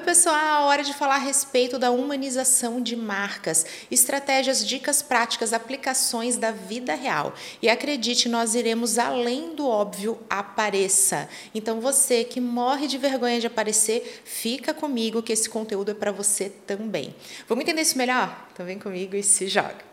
Oi, pessoal! Hora de falar a respeito da humanização de marcas, estratégias, dicas práticas, aplicações da vida real. E acredite, nós iremos além do óbvio, apareça. Então, você que morre de vergonha de aparecer, fica comigo que esse conteúdo é para você também. Vamos entender isso melhor? Então, vem comigo e se joga.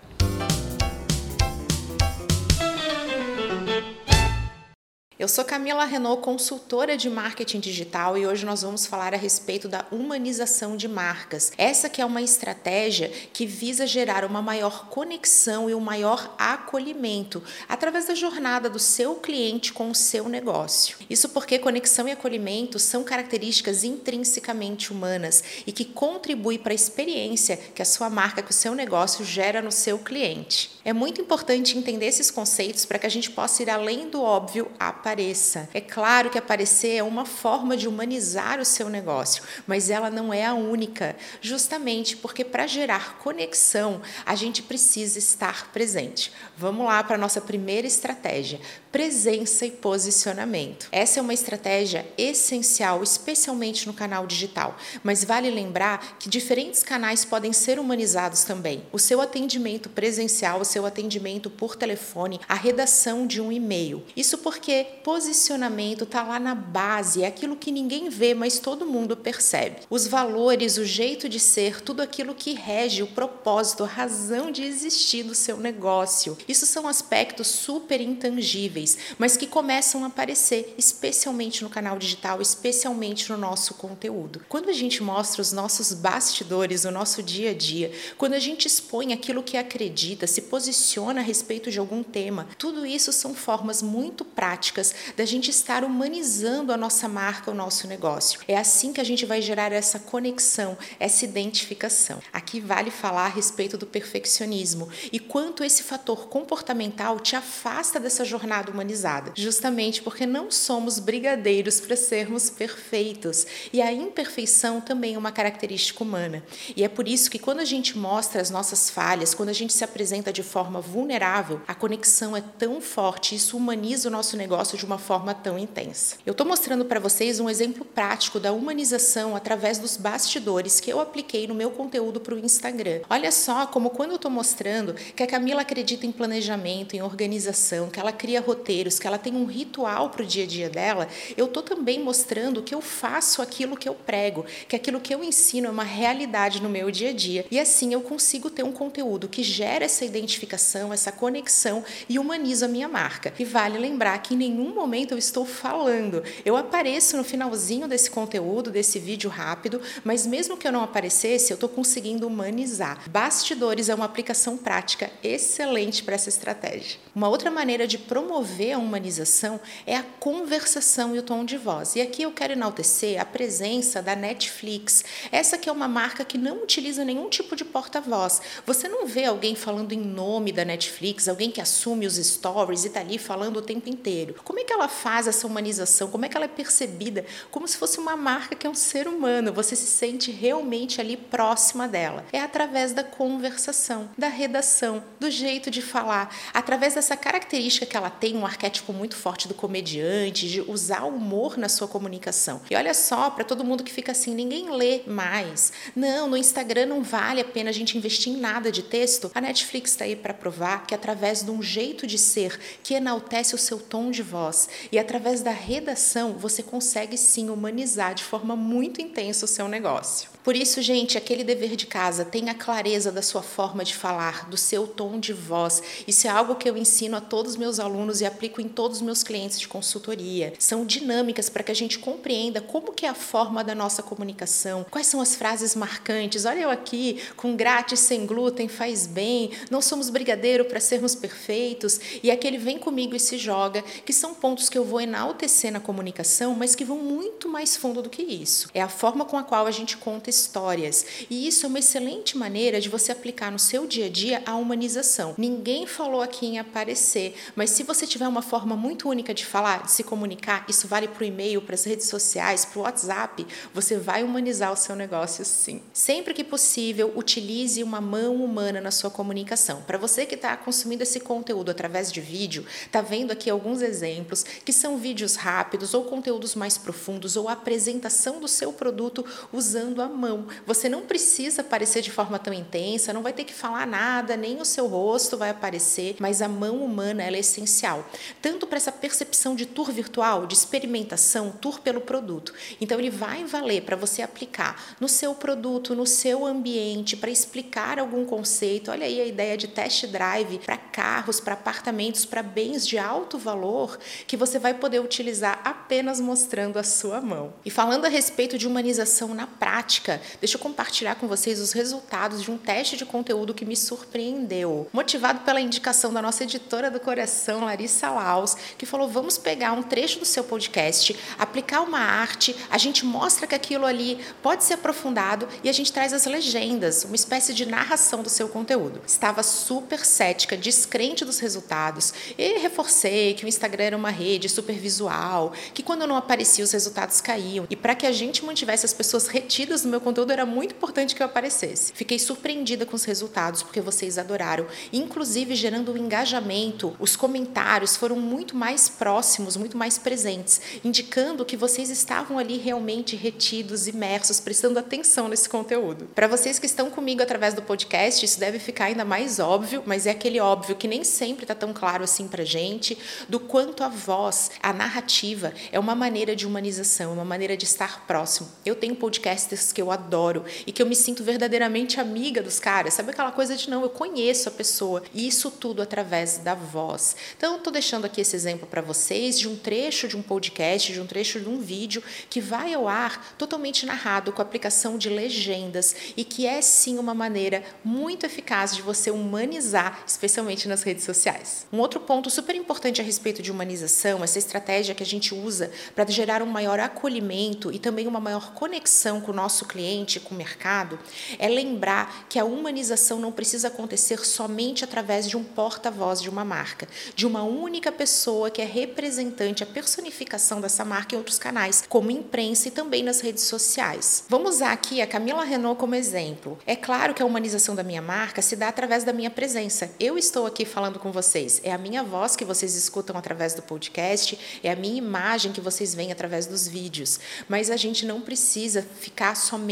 Eu sou Camila Renault, consultora de marketing digital e hoje nós vamos falar a respeito da humanização de marcas. Essa que é uma estratégia que visa gerar uma maior conexão e um maior acolhimento através da jornada do seu cliente com o seu negócio. Isso porque conexão e acolhimento são características intrinsecamente humanas e que contribuem para a experiência que a sua marca, que o seu negócio gera no seu cliente. É muito importante entender esses conceitos para que a gente possa ir além do óbvio apareça. É claro que aparecer é uma forma de humanizar o seu negócio, mas ela não é a única, justamente porque para gerar conexão a gente precisa estar presente. Vamos lá para a nossa primeira estratégia: presença e posicionamento. Essa é uma estratégia essencial, especialmente no canal digital, mas vale lembrar que diferentes canais podem ser humanizados também. O seu atendimento presencial, o seu atendimento por telefone, a redação de um e-mail. Isso porque posicionamento está lá na base, é aquilo que ninguém vê, mas todo mundo percebe. Os valores, o jeito de ser, tudo aquilo que rege o propósito, a razão de existir do seu negócio. Isso são aspectos super intangíveis, mas que começam a aparecer, especialmente no canal digital, especialmente no nosso conteúdo. Quando a gente mostra os nossos bastidores, o nosso dia a dia, quando a gente expõe aquilo que acredita, se posiciona a respeito de algum tema, tudo isso são formas muito práticas da gente estar humanizando a nossa marca, o nosso negócio. É assim que a gente vai gerar essa conexão, essa identificação. Aqui vale falar a respeito do perfeccionismo e quanto esse fator comportamental te afasta dessa jornada humanizada, justamente porque não somos brigadeiros para sermos perfeitos e a imperfeição também é uma característica humana. E é por isso que quando a gente mostra as nossas falhas, quando a gente se apresenta de forma vulnerável, a conexão é tão forte, isso humaniza o nosso negócio de uma forma tão intensa. Eu estou mostrando para vocês um exemplo prático da humanização através dos bastidores que eu apliquei no meu conteúdo para o Instagram. Olha só como quando eu estou mostrando que a Camila acredita em planejamento, em organização, que ela cria roteiros, que ela tem um ritual para o dia a dia dela, eu estou também mostrando que eu faço aquilo que eu prego, que aquilo que eu ensino é uma realidade no meu dia a dia. E assim eu consigo ter um conteúdo que gera essa identificação, essa conexão e humaniza a minha marca. E vale lembrar que em nenhum nenhum momento eu estou falando. Eu apareço no finalzinho desse conteúdo, desse vídeo rápido, mas mesmo que eu não aparecesse, eu estou conseguindo humanizar. Bastidores é uma aplicação prática excelente para essa estratégia. Uma outra maneira de promover a humanização é a conversação e o tom de voz. E aqui eu quero enaltecer a presença da Netflix. Essa que é uma marca que não utiliza nenhum tipo de porta-voz. Você não vê alguém falando em nome da Netflix, alguém que assume os stories e está ali falando o tempo inteiro. Como como é que ela faz essa humanização? Como é que ela é percebida? Como se fosse uma marca que é um ser humano. Você se sente realmente ali próxima dela. É através da conversação, da redação, do jeito de falar, através dessa característica que ela tem, um arquétipo muito forte do comediante, de usar o humor na sua comunicação. E olha só, para todo mundo que fica assim, ninguém lê mais. Não, no Instagram não vale a pena a gente investir em nada de texto. A Netflix está aí para provar que através de um jeito de ser que enaltece o seu tom de voz, E através da redação, você consegue sim humanizar de forma muito intensa o seu negócio. Por isso, gente, aquele dever de casa, tenha clareza da sua forma de falar, do seu tom de voz. Isso é algo que eu ensino a todos os meus alunos e aplico em todos os meus clientes de consultoria. São dinâmicas para que a gente compreenda como que é a forma da nossa comunicação, quais são as frases marcantes. Olha eu aqui, com grátis, sem glúten, faz bem, não somos brigadeiro para sermos perfeitos. E aquele vem comigo e se joga, que são pontos que eu vou enaltecer na comunicação, mas que vão muito mais fundo do que isso. É a forma com a qual a gente conta histórias. E isso é uma excelente maneira de você aplicar no seu dia a dia a humanização. Ninguém falou aqui em aparecer, mas se você tiver uma forma muito única de falar, de se comunicar, isso vale para o e-mail, para as redes sociais, para o WhatsApp, você vai humanizar o seu negócio sim. Sempre que possível, utilize uma mão humana na sua comunicação. Para você que está consumindo esse conteúdo através de vídeo, está vendo aqui alguns exemplos que são vídeos rápidos ou conteúdos mais profundos ou apresentação do seu produto usando a mão. Você não precisa aparecer de forma tão intensa, não vai ter que falar nada, nem o seu rosto vai aparecer, mas a mão humana é essencial, tanto para essa percepção de tour virtual, de experimentação, tour pelo produto. Então ele vai valer para você aplicar no seu produto, no seu ambiente, para explicar algum conceito. Olha aí a ideia de test drive para carros, para apartamentos, para bens de alto valor, que você vai poder utilizar apenas mostrando a sua mão. E falando a respeito de humanização na prática, deixa eu compartilhar com vocês os resultados de um teste de conteúdo que me surpreendeu. Motivado pela indicação da nossa editora do coração, Larissa Laus, que falou: vamos pegar um trecho do seu podcast, aplicar uma arte, a gente mostra que aquilo ali pode ser aprofundado e a gente traz as legendas, uma espécie de narração do seu conteúdo. Estava super cética, descrente dos resultados e reforcei que o Instagram era uma rede super visual, que quando não aparecia os resultados caíam. E para que a gente mantivesse as pessoas retidas no meu conteúdo, era muito importante que eu aparecesse. Fiquei surpreendida com os resultados, porque vocês adoraram, inclusive gerando um engajamento. Os comentários foram muito mais próximos, muito mais presentes, indicando que vocês estavam ali realmente retidos, imersos, prestando atenção nesse conteúdo. Para vocês que estão comigo através do podcast, isso deve ficar ainda mais óbvio, mas é aquele óbvio que nem sempre está tão claro assim para gente, do quanto a voz, a narrativa, é uma maneira de humanização, uma maneira de estar próximo. Eu tenho podcasts que eu adoro e que eu me sinto verdadeiramente amiga dos caras, sabe aquela coisa de não, eu conheço a pessoa, e isso tudo através da voz. Então, estou deixando aqui esse exemplo para vocês de um trecho de um podcast, de um trecho de um vídeo que vai ao ar totalmente narrado com aplicação de legendas e que é sim uma maneira muito eficaz de você humanizar, especialmente nas redes sociais. Um outro ponto super importante a respeito de humanização, essa estratégia que a gente usa para gerar um maior acolhimento e também uma maior conexão com o nosso cliente, com o mercado, é lembrar que a humanização não precisa acontecer somente através de um porta-voz de uma marca, de uma única pessoa que é representante, a personificação dessa marca em outros canais, como imprensa e também nas redes sociais. Vamos usar aqui a Camila Renault como exemplo. É claro que a humanização da minha marca se dá através da minha presença. Eu estou aqui falando com vocês, é a minha voz que vocês escutam através do podcast, é a minha imagem que vocês veem através dos vídeos. Mas a gente não precisa ficar somente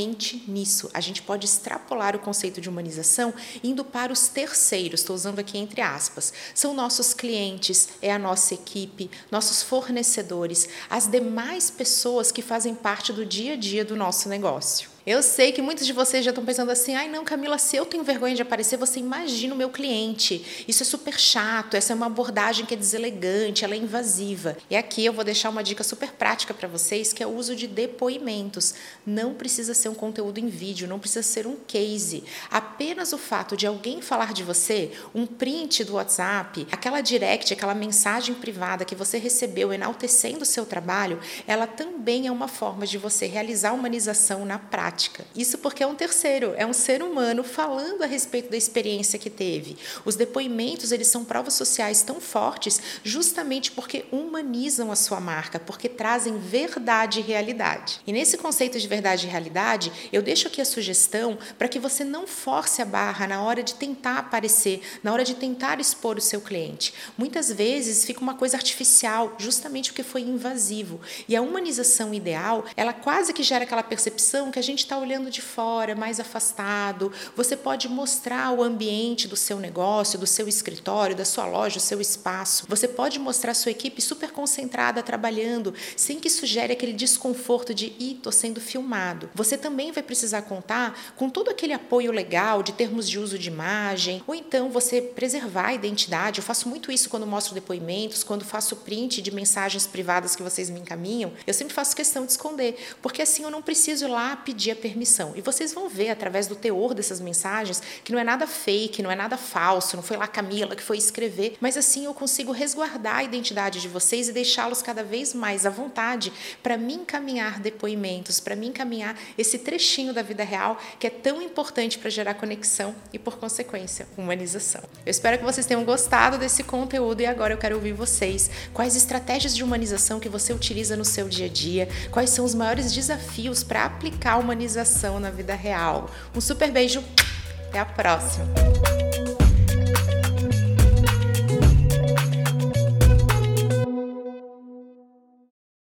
nisso. A gente pode extrapolar o conceito de humanização indo para os terceiros, estou usando aqui entre aspas. São nossos clientes, é a nossa equipe, nossos fornecedores, as demais pessoas que fazem parte do dia a dia do nosso negócio. Eu sei que muitos de vocês já estão pensando assim: ai, não, Camila, se eu tenho vergonha de aparecer, você imagina o meu cliente. Isso é super chato, essa é uma abordagem que é deselegante, ela é invasiva. E aqui eu vou deixar uma dica super prática para vocês, que é o uso de depoimentos. Não precisa ser um conteúdo em vídeo, não precisa ser um case. Apenas o fato de alguém falar de você, um print do WhatsApp, aquela direct, aquela mensagem privada que você recebeu enaltecendo o seu trabalho, ela também é uma forma de você realizar humanização na prática Isso porque é um terceiro, é um ser humano falando a respeito da experiência que teve. Os depoimentos, eles são provas sociais tão fortes justamente porque humanizam a sua marca, porque trazem verdade e realidade. E nesse conceito de verdade e realidade, eu deixo aqui a sugestão para que você não force a barra na hora de tentar aparecer, na hora de tentar expor o seu cliente. Muitas vezes fica uma coisa artificial, justamente porque foi invasivo. E a humanização ideal, ela quase que gera aquela percepção que a gente está olhando de fora, mais afastado. Você pode mostrar o ambiente do seu negócio, do seu escritório, da sua loja, do seu espaço. Você pode mostrar sua equipe super concentrada trabalhando, sem que sugere aquele desconforto de ih, estou sendo filmado. Você também vai precisar contar com todo aquele apoio legal de termos de uso de imagem, ou então você preservar a identidade. Eu faço muito isso quando mostro depoimentos, quando faço print de mensagens privadas que vocês me encaminham. Eu sempre faço questão de esconder, porque assim eu não preciso ir lá pedir a permissão. E vocês vão ver através do teor dessas mensagens que não é nada fake, não é nada falso, não foi lá Camila que foi escrever, mas assim eu consigo resguardar a identidade de vocês e deixá-los cada vez mais à vontade para me encaminhar depoimentos, para me encaminhar esse trechinho da vida real que é tão importante para gerar conexão e, por consequência, humanização. Eu espero que vocês tenham gostado desse conteúdo e agora eu quero ouvir vocês. Quais estratégias de humanização que você utiliza no seu dia a dia? Quais são os maiores desafios para aplicar a humanização na vida real? Um super beijo, até a próxima!